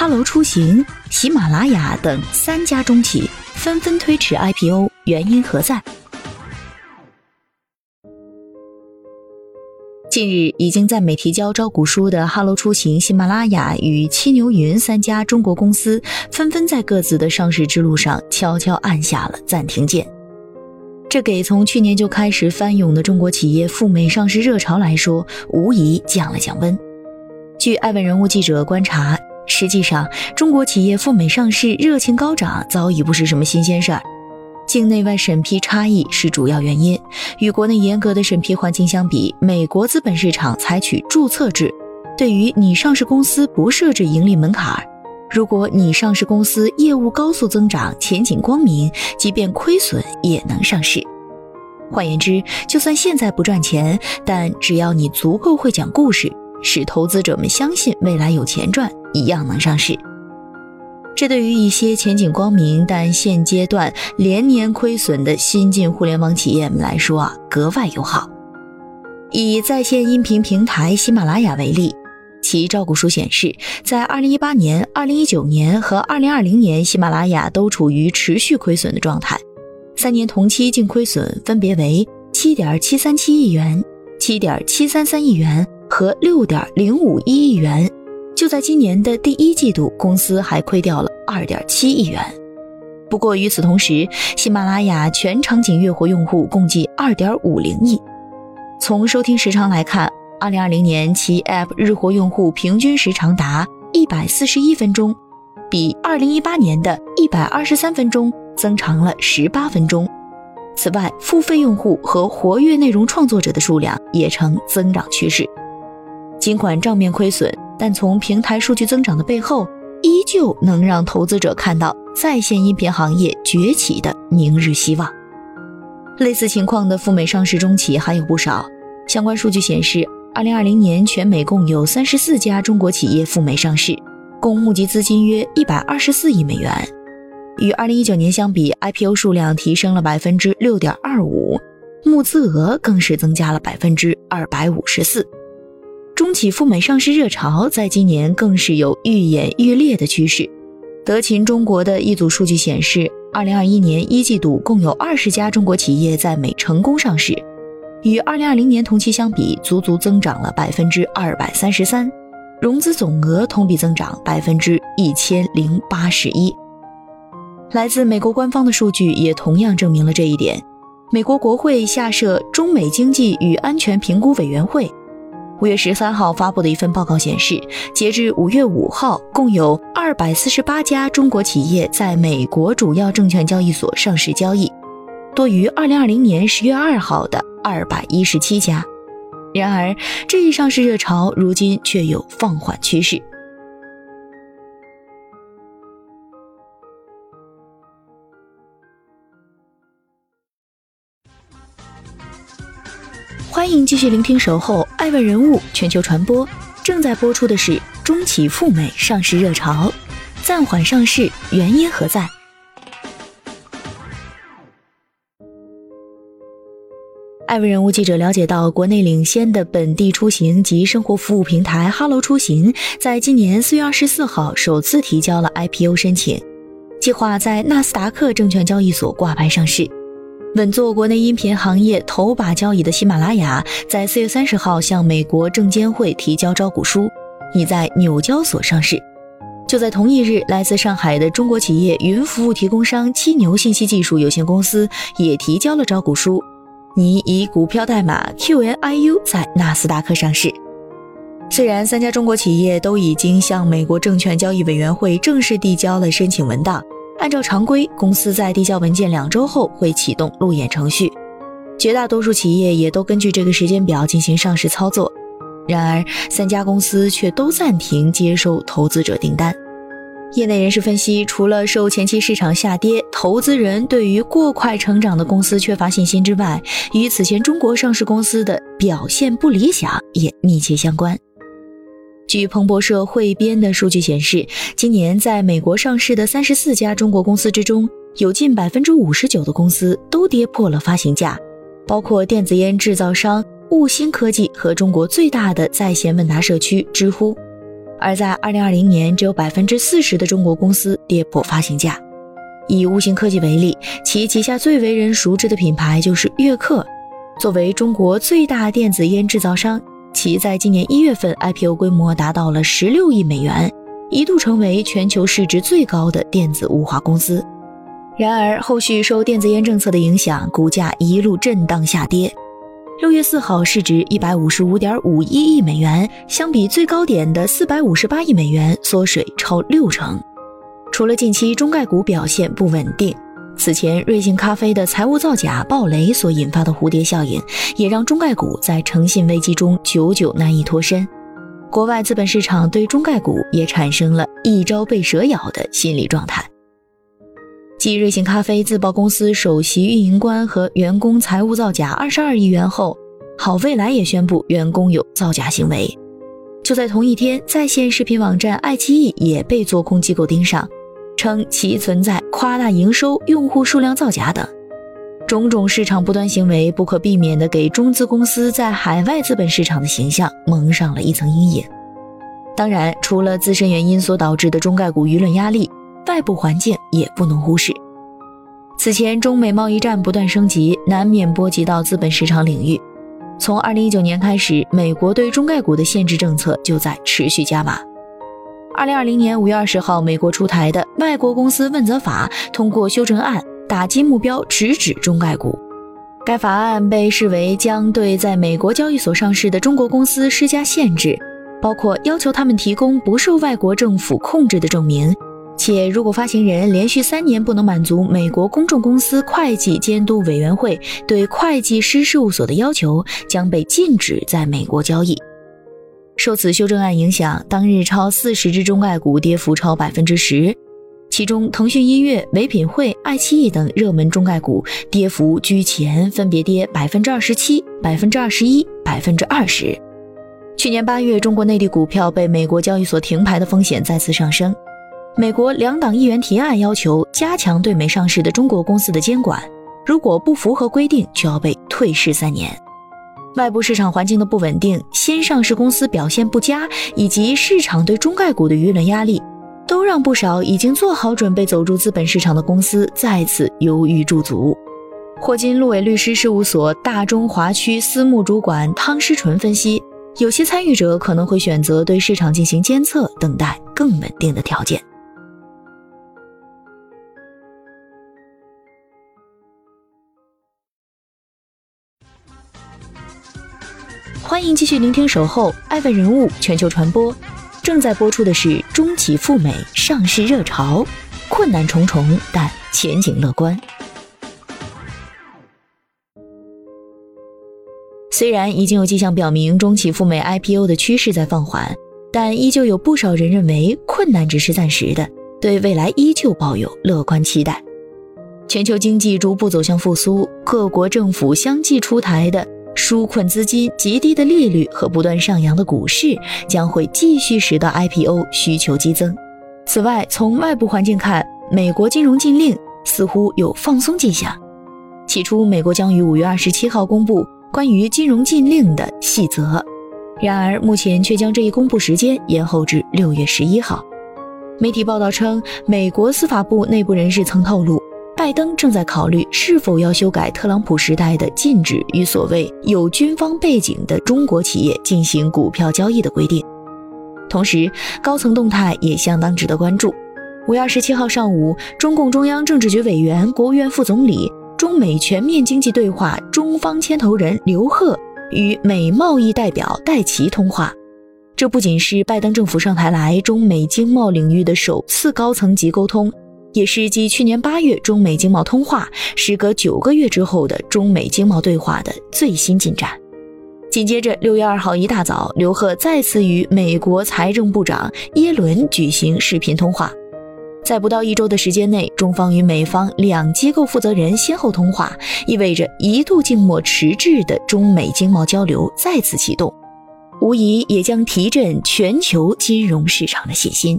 哈喽出行、喜马拉雅等三家中企纷纷推迟 IPO，原因何在？近日，已经在美提交招股书的哈喽出行、喜马拉雅与七牛云三家中国公司，纷纷在各自的上市之路上悄悄按下了暂停键。这给从去年就开始翻涌的中国企业赴美上市热潮来说，无疑降了降温。据爱问人物记者观察。实际上，中国企业赴美上市热情高涨，早已不是什么新鲜事儿。境内外审批差异是主要原因。与国内严格的审批环境相比，美国资本市场采取注册制，对于你上市公司不设置盈利门槛。如果你上市公司业务高速增长，前景光明，即便亏损也能上市。换言之，就算现在不赚钱，但只要你足够会讲故事。使投资者们相信未来有钱赚，一样能上市。这对于一些前景光明但现阶段连年亏损的新晋互联网企业们来说啊，格外友好。以在线音频平台喜马拉雅为例，其招股书显示，在2018年、2019年和2020年，喜马拉雅都处于持续亏损的状态，三年同期净亏损分别为7.737亿元、7.733亿元。和六点零五一亿元，就在今年的第一季度，公司还亏掉了二点七亿元。不过与此同时，喜马拉雅全场景月活用户共计二点五零亿。从收听时长来看，二零二零年其 App 日活用户平均时长达一百四十一分钟，比二零一八年的一百二十三分钟增长了十八分钟。此外，付费用户和活跃内容创作者的数量也呈增长趋势。尽管账面亏损，但从平台数据增长的背后，依旧能让投资者看到在线音频行业崛起的明日希望。类似情况的赴美上市中企还有不少。相关数据显示，二零二零年全美共有三十四家中国企业赴美上市，共募集资金约一百二十四亿美元。与二零一九年相比，IPO 数量提升了百分之六点二五，募资额更是增加了百分之二百五十四。中企赴美上市热潮在今年更是有愈演愈烈的趋势。德勤中国的一组数据显示，二零二一年一季度共有二十家中国企业在美成功上市，与二零二零年同期相比，足足增长了百分之二百三十三，融资总额同比增长百分之一千零八十一。来自美国官方的数据也同样证明了这一点。美国国会下设中美经济与安全评估委员会。五月十三号发布的一份报告显示，截至五月五号，共有二百四十八家中国企业在美国主要证券交易所上市交易，多于二零二零年十月二号的二百一十七家。然而，这一上市热潮如今却有放缓趋势。欢迎继续聆听《守候爱问人物全球传播》，正在播出的是中企赴美上市热潮，暂缓上市原因何在？爱问人物记者了解到，国内领先的本地出行及生活服务平台哈喽出行，在今年四月二十四号首次提交了 IPO 申请，计划在纳斯达克证券交易所挂牌上市。稳坐国内音频行业头把交椅的喜马拉雅，在四月三十号向美国证监会提交招股书，拟在纽交所上市。就在同一日，来自上海的中国企业云服务提供商七牛信息技术有限公司也提交了招股书，拟以股票代码 QNIU 在纳斯达克上市。虽然三家中国企业都已经向美国证券交易委员会正式递交了申请文档。按照常规，公司在递交文件两周后会启动路演程序，绝大多数企业也都根据这个时间表进行上市操作。然而，三家公司却都暂停接收投资者订单。业内人士分析，除了受前期市场下跌、投资人对于过快成长的公司缺乏信心之外，与此前中国上市公司的表现不理想也密切相关。据彭博社汇编的数据显示，今年在美国上市的三十四家中国公司之中，有近百分之五十九的公司都跌破了发行价，包括电子烟制造商悟星科技和中国最大的在线问答社区知乎。而在二零二零年，只有百分之四十的中国公司跌破发行价。以悟星科技为例，其旗下最为人熟知的品牌就是悦刻。作为中国最大电子烟制造商，其在今年一月份 IPO 规模达到了十六亿美元，一度成为全球市值最高的电子雾化公司。然而，后续受电子烟政策的影响，股价一路震荡下跌。六月四号，市值一百五十五点五一亿美元，相比最高点的四百五十八亿美元，缩水超六成。除了近期中概股表现不稳定，此前瑞幸咖啡的财务造假暴雷所引发的蝴蝶效应，也让中概股在诚信危机中久久难以脱身。国外资本市场对中概股也产生了一朝被蛇咬的心理状态。继瑞幸咖啡自曝公司首席运营官和员工财务造假二十二亿元后，好未来也宣布员工有造假行为。就在同一天，在线视频网站爱奇艺也被做空机构盯上，称其存在夸大营收、用户数量造假等种种市场不端行为，不可避免地给中资公司在海外资本市场的形象蒙上了一层阴影。当然，除了自身原因所导致的中概股舆论压力。外部环境也不能忽视。此前，中美贸易战不断升级，难免波及到资本市场领域。从二零一九年开始，美国对中概股的限制政策就在持续加码。二零二零年五月二十号，美国出台的《外国公司问责法》通过修正案，打击目标直指中概股。该法案被视为将对在美国交易所上市的中国公司施加限制，包括要求他们提供不受外国政府控制的证明。且如果发行人连续三年不能满足美国公众公司会计监督委员会对会计师事务所的要求，将被禁止在美国交易。受此修正案影响，当日超四十只中概股跌幅超百分之十，其中腾讯音乐、唯品会、爱奇艺等热门中概股跌幅居前，分别跌百分之二十七、百分之二十一、百分之二十。去年八月，中国内地股票被美国交易所停牌的风险再次上升。美国两党议员提案要求加强对美上市的中国公司的监管，如果不符合规定，就要被退市三年。外部市场环境的不稳定、新上市公司表现不佳，以及市场对中概股的舆论压力，都让不少已经做好准备走入资本市场的公司再次犹豫驻足。霍金路伟律师事务所大中华区私募主管汤诗纯分析，有些参与者可能会选择对市场进行监测，等待更稳定的条件。欢迎继续聆听《守候爱问人物全球传播》，正在播出的是中企赴美上市热潮，困难重重但前景乐观。虽然已经有迹象表明中企赴美 IPO 的趋势在放缓，但依旧有不少人认为困难只是暂时的，对未来依旧抱有乐观期待。全球经济逐步走向复苏，各国政府相继出台的。纾困资金、极低的利率和不断上扬的股市将会继续使得 IPO 需求激增。此外，从外部环境看，美国金融禁令似乎有放松迹象。起初，美国将于五月二十七号公布关于金融禁令的细则，然而目前却将这一公布时间延后至六月十一号。媒体报道称，美国司法部内部人士曾透露。拜登正在考虑是否要修改特朗普时代的禁止与所谓有军方背景的中国企业进行股票交易的规定。同时，高层动态也相当值得关注。五月二十七号上午，中共中央政治局委员、国务院副总理、中美全面经济对话中方牵头人刘鹤与美贸易代表戴琪通话。这不仅是拜登政府上台来中美经贸领域的首次高层级沟通。也是继去年八月中美经贸通话，时隔九个月之后的中美经贸对话的最新进展。紧接着，六月二号一大早，刘鹤再次与美国财政部长耶伦举行视频通话，在不到一周的时间内，中方与美方两机构负责人先后通话，意味着一度静默迟滞的中美经贸交流再次启动，无疑也将提振全球金融市场的信心。